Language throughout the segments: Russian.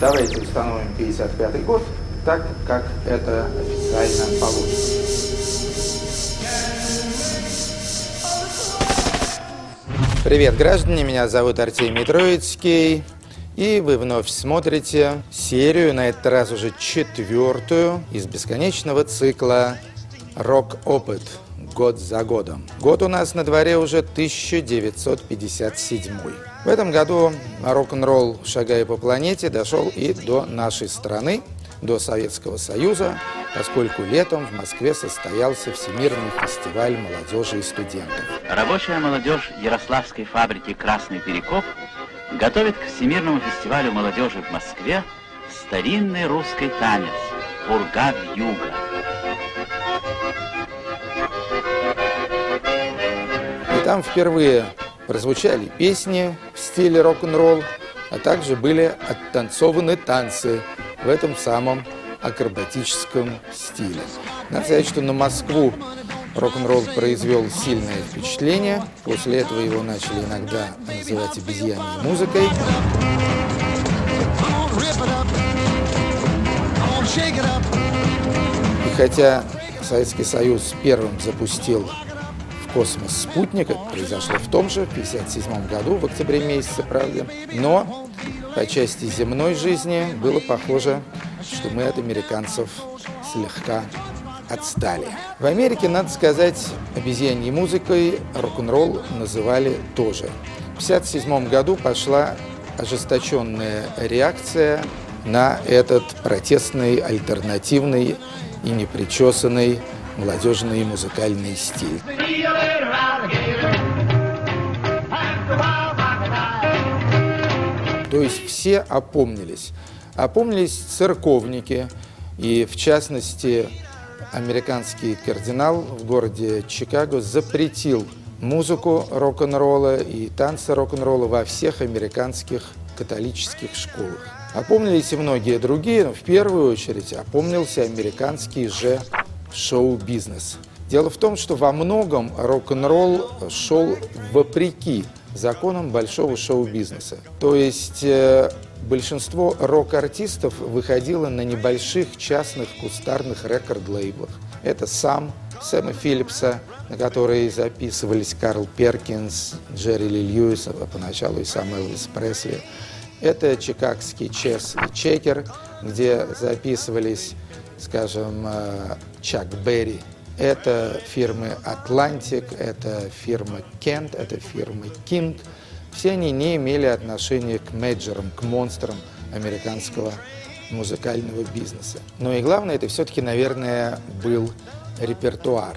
Давайте установим 55 год, так как это официально положено. Привет, граждане, меня зовут Артемий Троицкий. И вы вновь смотрите серию, на этот раз уже четвертую, из бесконечного цикла «Рок-опыт. Год за годом». Год у нас на дворе уже 1957. В этом году рок-н-ролл, шагая по планете, дошел и до нашей страны, до Советского Союза, поскольку летом в Москве состоялся Всемирный фестиваль молодежи и студентов. Рабочая молодежь Ярославской фабрики «Красный перекоп» готовит к Всемирному фестивалю молодежи в Москве старинный русский танец «Пурга юга». И там впервые прозвучали песни в стиле рок-н-ролл, а также были оттанцованы танцы в этом самом акробатическом стиле. Надо сказать, что на Москву рок-н-ролл произвел сильное впечатление. После этого его начали иногда называть обезьянной музыкой. И хотя Советский Союз первым запустил космос спутник, это произошло в том же, в 1957 году, в октябре месяце, правда, но по части земной жизни было похоже, что мы от американцев слегка отстали. В Америке, надо сказать, обезьяньей музыкой рок-н-ролл называли тоже. В 1957 году пошла ожесточенная реакция на этот протестный, альтернативный и непричесанный молодежный музыкальный стиль. То есть все опомнились. Опомнились церковники, и в частности американский кардинал в городе Чикаго запретил музыку рок-н-ролла и танцы рок-н-ролла во всех американских католических школах. Опомнились и многие другие, но в первую очередь опомнился американский же шоу-бизнес. Дело в том, что во многом рок-н-ролл шел вопреки законам большого шоу-бизнеса. То есть э, большинство рок-артистов выходило на небольших частных кустарных рекорд-лейблах. Это сам Сэма Филлипса, на которые записывались Карл Перкинс, Джерри Ли Льюис, а поначалу и сам Элвис Пресли. Это чикагский Чес и Чекер, где записывались, скажем, э, Чак Берри, это фирмы Atlantic, это фирма Kent, это фирмы Kind. Все они не имели отношения к мейджорам, к монстрам американского музыкального бизнеса. Но и главное, это все-таки, наверное, был репертуар.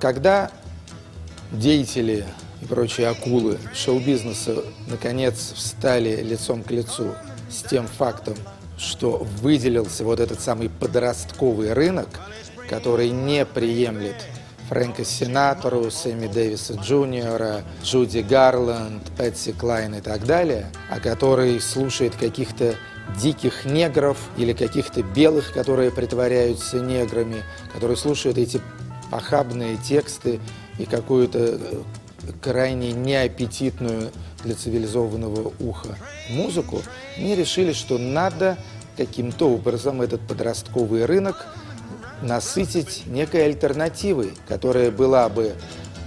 Когда деятели и прочие акулы шоу-бизнеса наконец встали лицом к лицу с тем фактом, что выделился вот этот самый подростковый рынок – который не приемлет Фрэнка Синатору, Сэмми Дэвиса Джуниора, Джуди Гарланд, Пэтси Клайн и так далее, а который слушает каких-то диких негров или каких-то белых, которые притворяются неграми, которые слушают эти похабные тексты и какую-то э, крайне неаппетитную для цивилизованного уха музыку, они решили, что надо каким-то образом этот подростковый рынок насытить некой альтернативой, которая была бы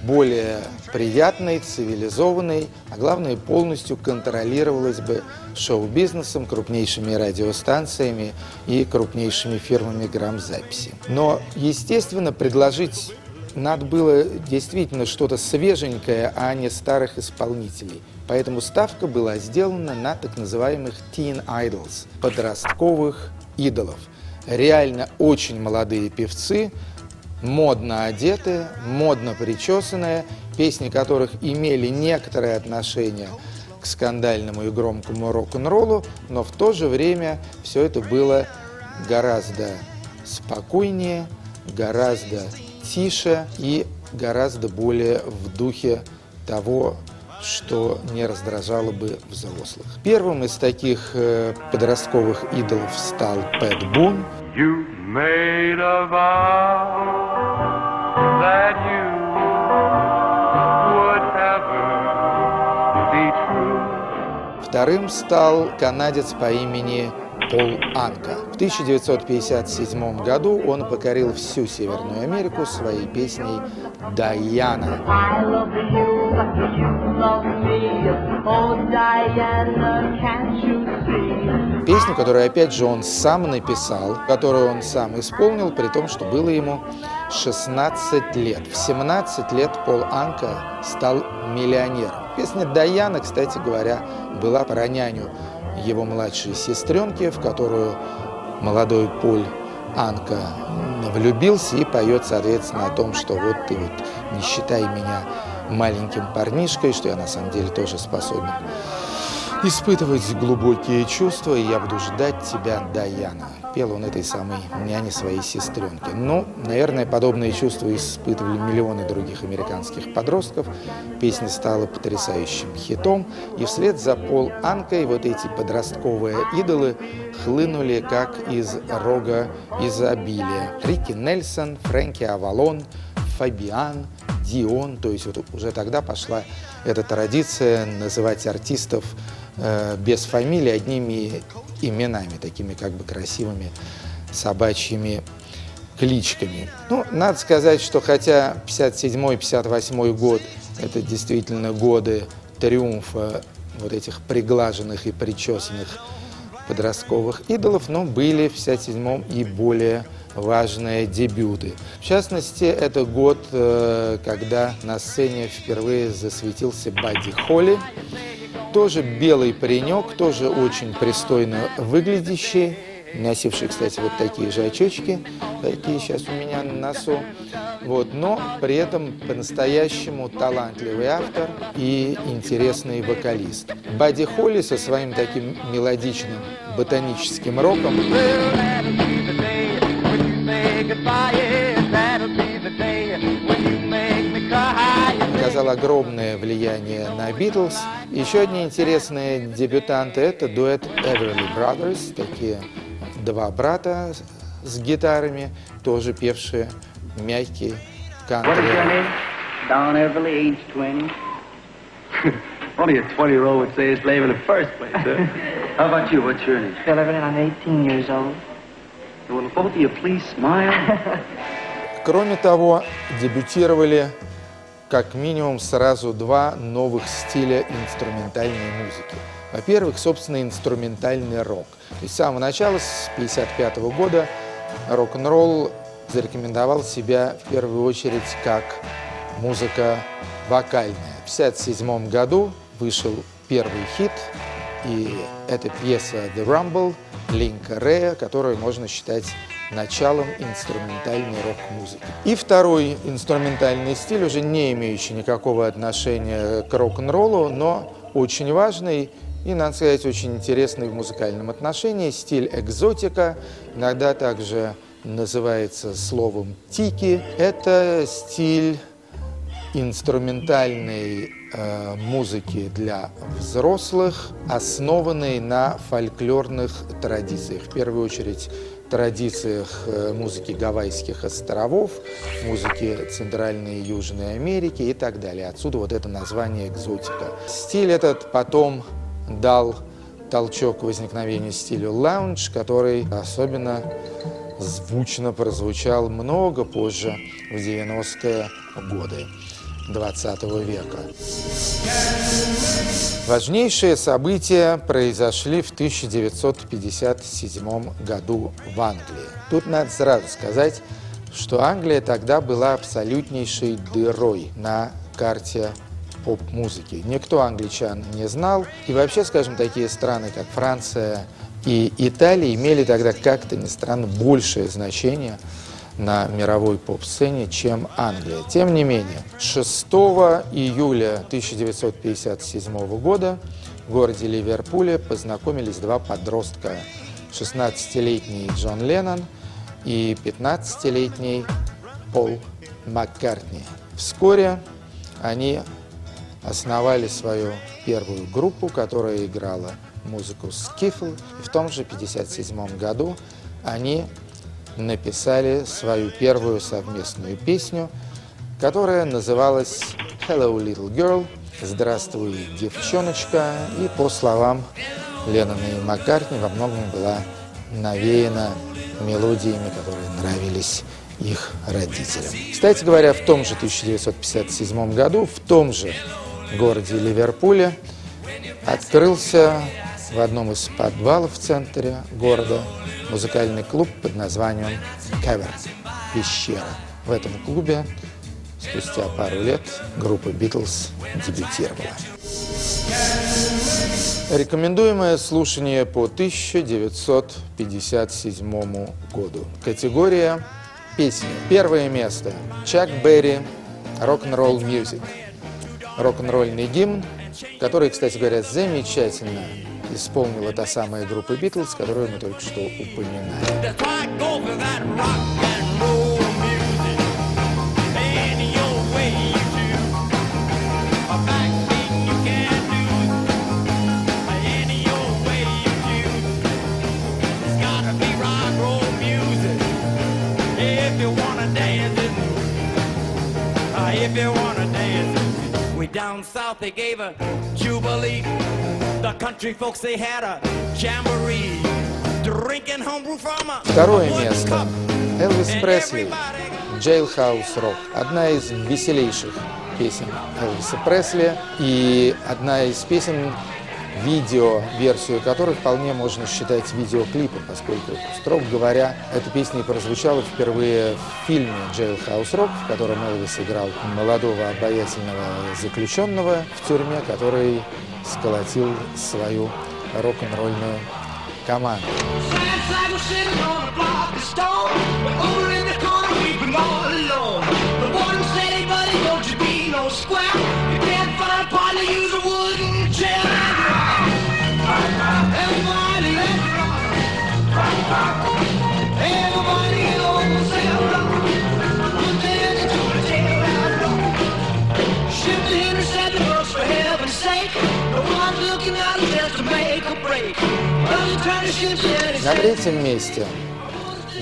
более приятной, цивилизованной, а главное, полностью контролировалась бы шоу-бизнесом, крупнейшими радиостанциями и крупнейшими фирмами грамзаписи. Но, естественно, предложить надо было действительно что-то свеженькое, а не старых исполнителей. Поэтому ставка была сделана на так называемых teen idols, подростковых идолов – реально очень молодые певцы, модно одетые, модно причесанные, песни которых имели некоторое отношение к скандальному и громкому рок-н-роллу, но в то же время все это было гораздо спокойнее, гораздо тише и гораздо более в духе того, что не раздражало бы взрослых. Первым из таких э, подростковых идолов стал Пэт Бун. Вторым стал канадец по имени Пол Анка. В 1957 году он покорил всю Северную Америку своей песней «Даяна». Песню, которую, опять же, он сам написал, которую он сам исполнил, при том, что было ему 16 лет. В 17 лет Пол Анка стал миллионером. Песня Даяна, кстати говоря, была про няню его младшей сестренки, в которую молодой Поль Анка влюбился и поет, соответственно, о том, что вот ты вот не считай меня маленьким парнишкой, что я на самом деле тоже способен испытывать глубокие чувства, и я буду ждать тебя, Даяна. Пел он этой самой няне своей сестренки. Ну, наверное, подобные чувства испытывали миллионы других американских подростков. Песня стала потрясающим хитом, и вслед за Пол Анкой вот эти подростковые идолы хлынули как из рога изобилия. Рики Нельсон, Фрэнки Авалон, Фабиан, Дион, то есть вот уже тогда пошла эта традиция называть артистов Э, без фамилии, одними именами, такими как бы красивыми собачьими кличками. Ну, надо сказать, что хотя 57-58 год – это действительно годы триумфа вот этих приглаженных и причесанных подростковых идолов, но были в 57-м и более важные дебюты. В частности, это год, э, когда на сцене впервые засветился Бадди Холли, тоже белый паренек, тоже очень пристойно выглядящий, носивший, кстати, вот такие же очечки, такие сейчас у меня на носу. Вот, но при этом по-настоящему талантливый автор и интересный вокалист. Бадди Холли со своим таким мелодичным ботаническим роком оказал огромное влияние на Битлз. Еще одни интересные дебютанты – это дуэт Everly Brothers, такие два брата с гитарами, тоже певшие мягкий кантри. Don Everly, age 20. Only a 20-year-old would say his name in the first place, huh? How about you? What's your name? Phil Everly, I'm 18 years old. Will both of you please smile? Кроме того, дебютировали как минимум сразу два новых стиля инструментальной музыки. Во-первых, собственно, инструментальный рок. То есть с самого начала, с 1955 года, рок-н-ролл зарекомендовал себя в первую очередь как музыка вокальная. В 1957 году вышел первый хит, и это пьеса «The Rumble» Линка Рея, которую можно считать началом инструментальной рок-музыки. И второй инструментальный стиль, уже не имеющий никакого отношения к рок-н-роллу, но очень важный и, надо сказать, очень интересный в музыкальном отношении, стиль экзотика, иногда также называется словом тики. Это стиль инструментальной э, музыки для взрослых, основанный на фольклорных традициях. В первую очередь традициях э, музыки Гавайских островов, музыки Центральной и Южной Америки и так далее. Отсюда вот это название экзотика. Стиль этот потом дал толчок возникновению стилю лаунж, который особенно звучно прозвучал много позже, в 90-е годы. 20 века. Важнейшие события произошли в 1957 году в Англии. Тут надо сразу сказать, что Англия тогда была абсолютнейшей дырой на карте поп-музыки. Никто англичан не знал. И вообще, скажем, такие страны, как Франция и Италия, имели тогда как-то, ни странно, большее значение – на мировой поп-сцене, чем Англия. Тем не менее, 6 июля 1957 года в городе Ливерпуле познакомились два подростка, 16-летний Джон Леннон и 15-летний Пол Маккартни. Вскоре они основали свою первую группу, которая играла музыку скифл. В том же 1957 году они написали свою первую совместную песню, которая называлась «Hello, little girl», «Здравствуй, девчоночка», и по словам Леннона и Маккартни во многом была навеяна мелодиями, которые нравились их родителям. Кстати говоря, в том же 1957 году, в том же городе Ливерпуле, открылся в одном из подвалов в центре города музыкальный клуб под названием «Каверн» – «Пещера». В этом клубе спустя пару лет группа «Битлз» дебютировала. Рекомендуемое слушание по 1957 году. Категория песни. Первое место. Чак Берри «Рок-н-ролл мьюзик». Рок-н-ролльный гимн, который, кстати говоря, замечательно исполнила та самая группа Битлз, которую мы только что упоминали. If you wanna dance, we down south they gave a jubilee. Второе место. Элвис Пресли. Jailhouse Rock. Одна из веселейших песен Элвиса Пресли и одна из песен, видео, версию которой вполне можно считать видеоклипом, поскольку, строго говоря, эта песня прозвучала впервые в фильме «Jailhouse Rock», в котором Элвис играл молодого обаятельного заключенного в тюрьме, который сколотил свою рок-н-ролльную команду. На третьем месте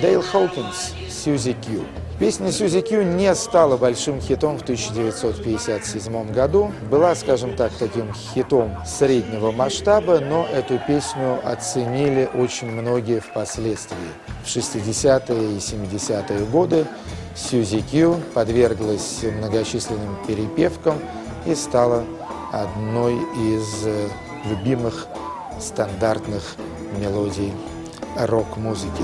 Дейл Хоукинс «Сьюзи Кью». Песня «Сьюзи Кью» не стала большим хитом в 1957 году. Была, скажем так, таким хитом среднего масштаба, но эту песню оценили очень многие впоследствии. В 60-е и 70-е годы Сьюзи Кью подверглась многочисленным перепевкам и стала одной из любимых стандартных мелодий рок-музыки.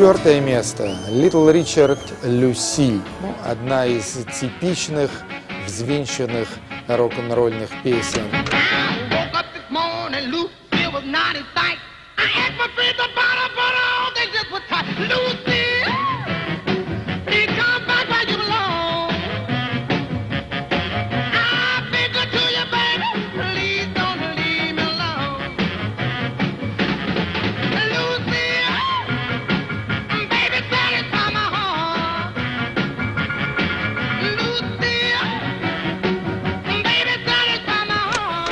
Четвертое место. Little Richard Люси. Ну, одна из типичных взвинченных рок-н-ролльных песен.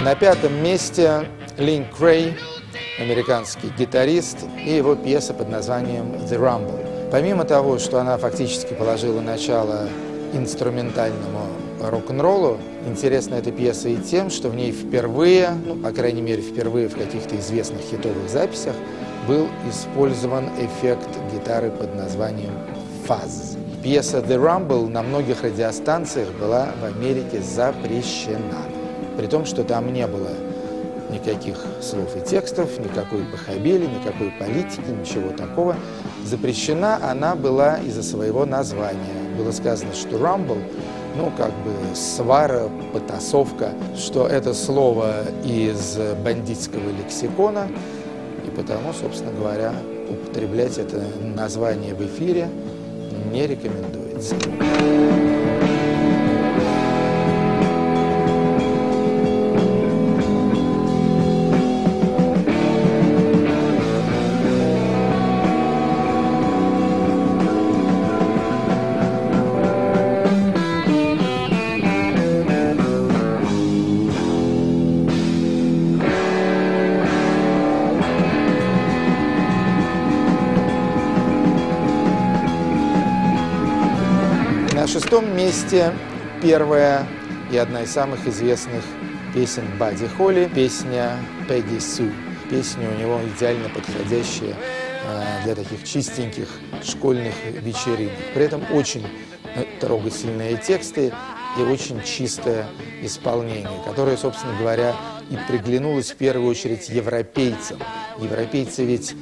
На пятом месте Лин Крей, американский гитарист, и его пьеса под названием «The Rumble». Помимо того, что она фактически положила начало инструментальному рок-н-роллу, интересна эта пьеса и тем, что в ней впервые, ну, по крайней мере, впервые в каких-то известных хитовых записях, был использован эффект гитары под названием «фаз». Пьеса «The Rumble» на многих радиостанциях была в Америке запрещена при том, что там не было никаких слов и текстов, никакой похабели, никакой политики, ничего такого. Запрещена она была из-за своего названия. Было сказано, что «рамбл» ну, как бы свара, потасовка, что это слово из бандитского лексикона, и потому, собственно говоря, употреблять это название в эфире не рекомендуется. Месте первая и одна из самых известных песен Бадди Холли, песня «Пегги Су». Песня у него идеально подходящая э, для таких чистеньких школьных вечеринок. При этом очень э, трогательные тексты и очень чистое исполнение, которое, собственно говоря, и приглянулось в первую очередь европейцам. Европейцы ведь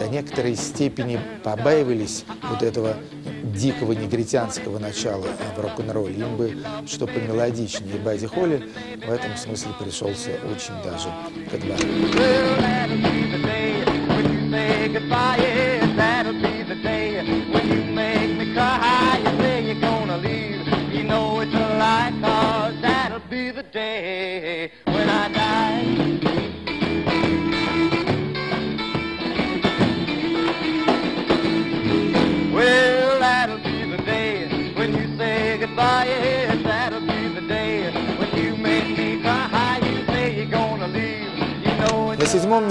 до некоторой степени побаивались вот этого дикого негритянского начала в рок-н-ролле. Им бы что помелодичнее. И Бадди Холли в этом смысле пришелся очень даже ко двору.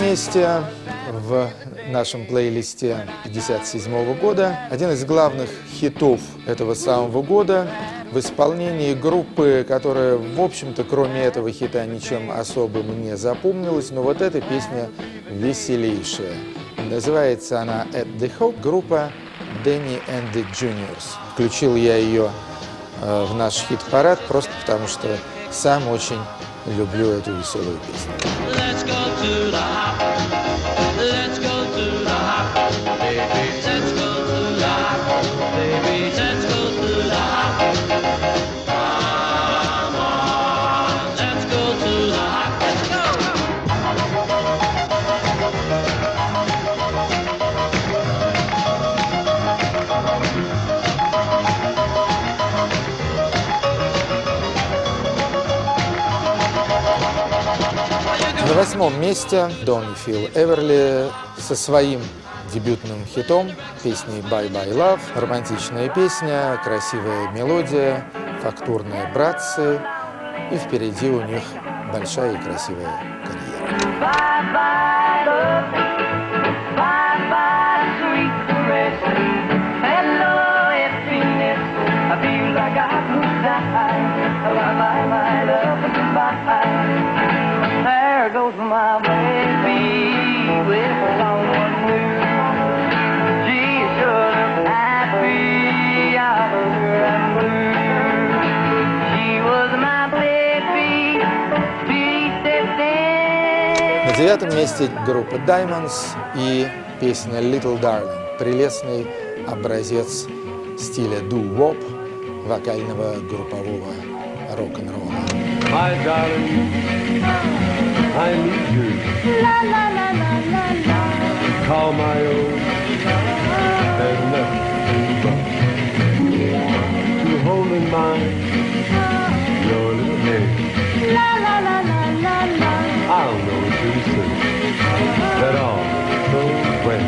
Месте в нашем плейлисте 57 года один из главных хитов этого самого года в исполнении группы, которая, в общем-то, кроме этого хита ничем особым не запомнилась, но вот эта песня веселейшая. Называется она «At the Hope», группа Danny and the Juniors. Включил я ее э, в наш хит-парад просто потому, что сам очень люблю эту веселую песню. Восьмом месте Донни Фил Эверли со своим дебютным хитом, песней «Bye Bye Love». Романтичная песня, красивая мелодия, фактурные братцы. И впереди у них большая и красивая карьера. Bye bye, девятом месте группа Diamonds и песня Little Darling. Прелестный образец стиля doo-wop, вокального группового рок-н-ролла. My darling, I need you. Call my own. There's nothing but to hold in mind your little head. I'll know too soon that all goes well.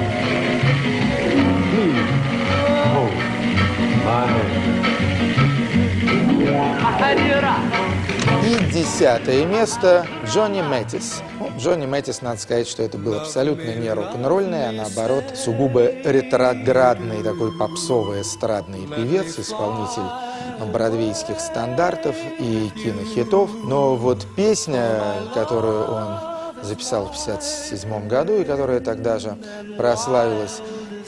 Please hold my hand. Десятое место Джонни Мэттис. Джонни Мэттис, надо сказать, что это был абсолютно не рок-н-ролльный, а наоборот сугубо ретроградный такой попсовый эстрадный певец, исполнитель бродвейских стандартов и кинохитов. Но вот песня, которую он записал в 1957 году и которая тогда же прославилась,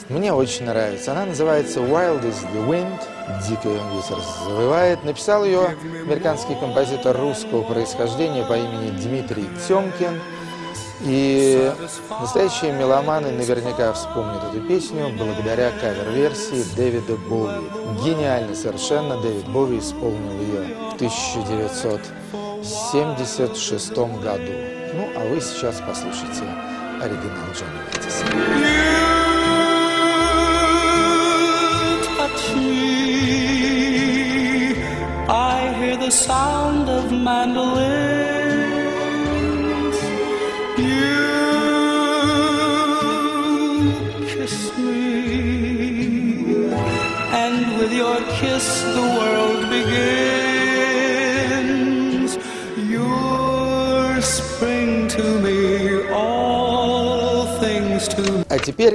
мне очень нравится. Она называется «Wild is the Wind», «Дикий ветер завывает». Написал ее американский композитор русского происхождения по имени Дмитрий Тёмкин. И настоящие меломаны наверняка вспомнят эту песню благодаря кавер-версии Дэвида Боуи. Гениально совершенно Дэвид Боуи исполнил ее в 1976 году. Ну, а вы сейчас послушайте оригинал Джонни Мэттиса.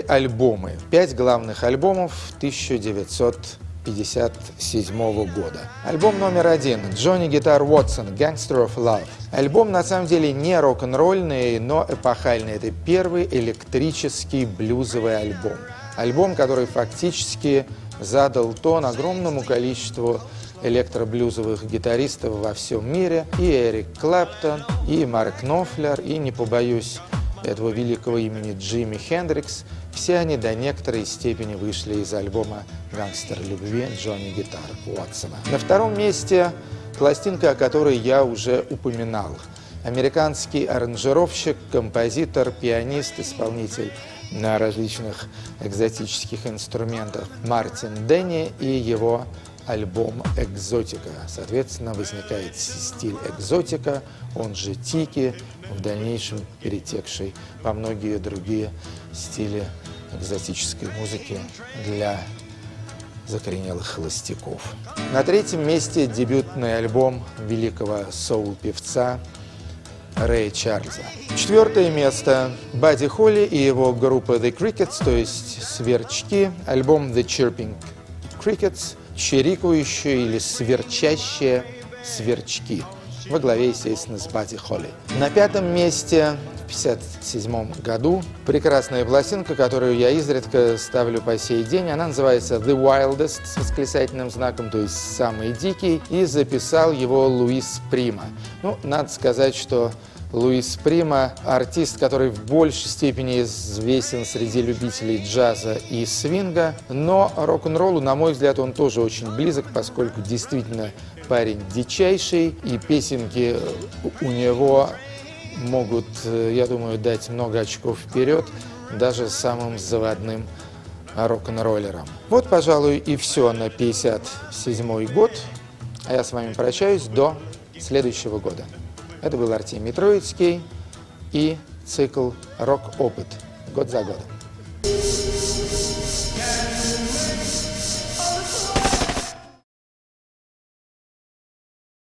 Альбомы. Пять главных альбомов 1957 1957 года. Альбом номер один Джонни Гитар Уотсон «Gangster of Love». Альбом на самом деле не рок-н-ролльный, но эпохальный. Это первый электрический блюзовый альбом. Альбом, который фактически задал тон огромному количеству электроблюзовых гитаристов во всем мире. И Эрик Клэптон, и Марк Нофлер, и, не побоюсь этого великого имени Джимми Хендрикс, все они до некоторой степени вышли из альбома «Гангстер любви» Джонни Гитар Уотсона. На втором месте пластинка, о которой я уже упоминал. Американский аранжировщик, композитор, пианист, исполнитель на различных экзотических инструментах Мартин Денни и его альбом «Экзотика». Соответственно, возникает стиль экзотика, он же тики, в дальнейшем перетекший во многие другие стили экзотической музыки для закоренелых холостяков. На третьем месте дебютный альбом великого соул-певца Рэя Чарльза. Четвертое место Бадди Холли и его группа The Crickets, то есть Сверчки, альбом The Chirping Crickets, чирикающие или сверчащие сверчки во главе, естественно, с Бадди Холли. На пятом месте в 1957 году прекрасная пластинка, которую я изредка ставлю по сей день. Она называется The Wildest с восклицательным знаком, то есть «Самый дикий», и записал его Луис Прима. Ну, надо сказать, что Луис Прима, артист, который в большей степени известен среди любителей джаза и свинга, но рок-н-роллу, на мой взгляд, он тоже очень близок, поскольку действительно парень дичайший, и песенки у него могут, я думаю, дать много очков вперед даже самым заводным рок-н-роллерам. Вот, пожалуй, и все на 57 год. А я с вами прощаюсь до следующего года. Это был Артемий Троицкий и цикл «Рок-опыт» год за годом.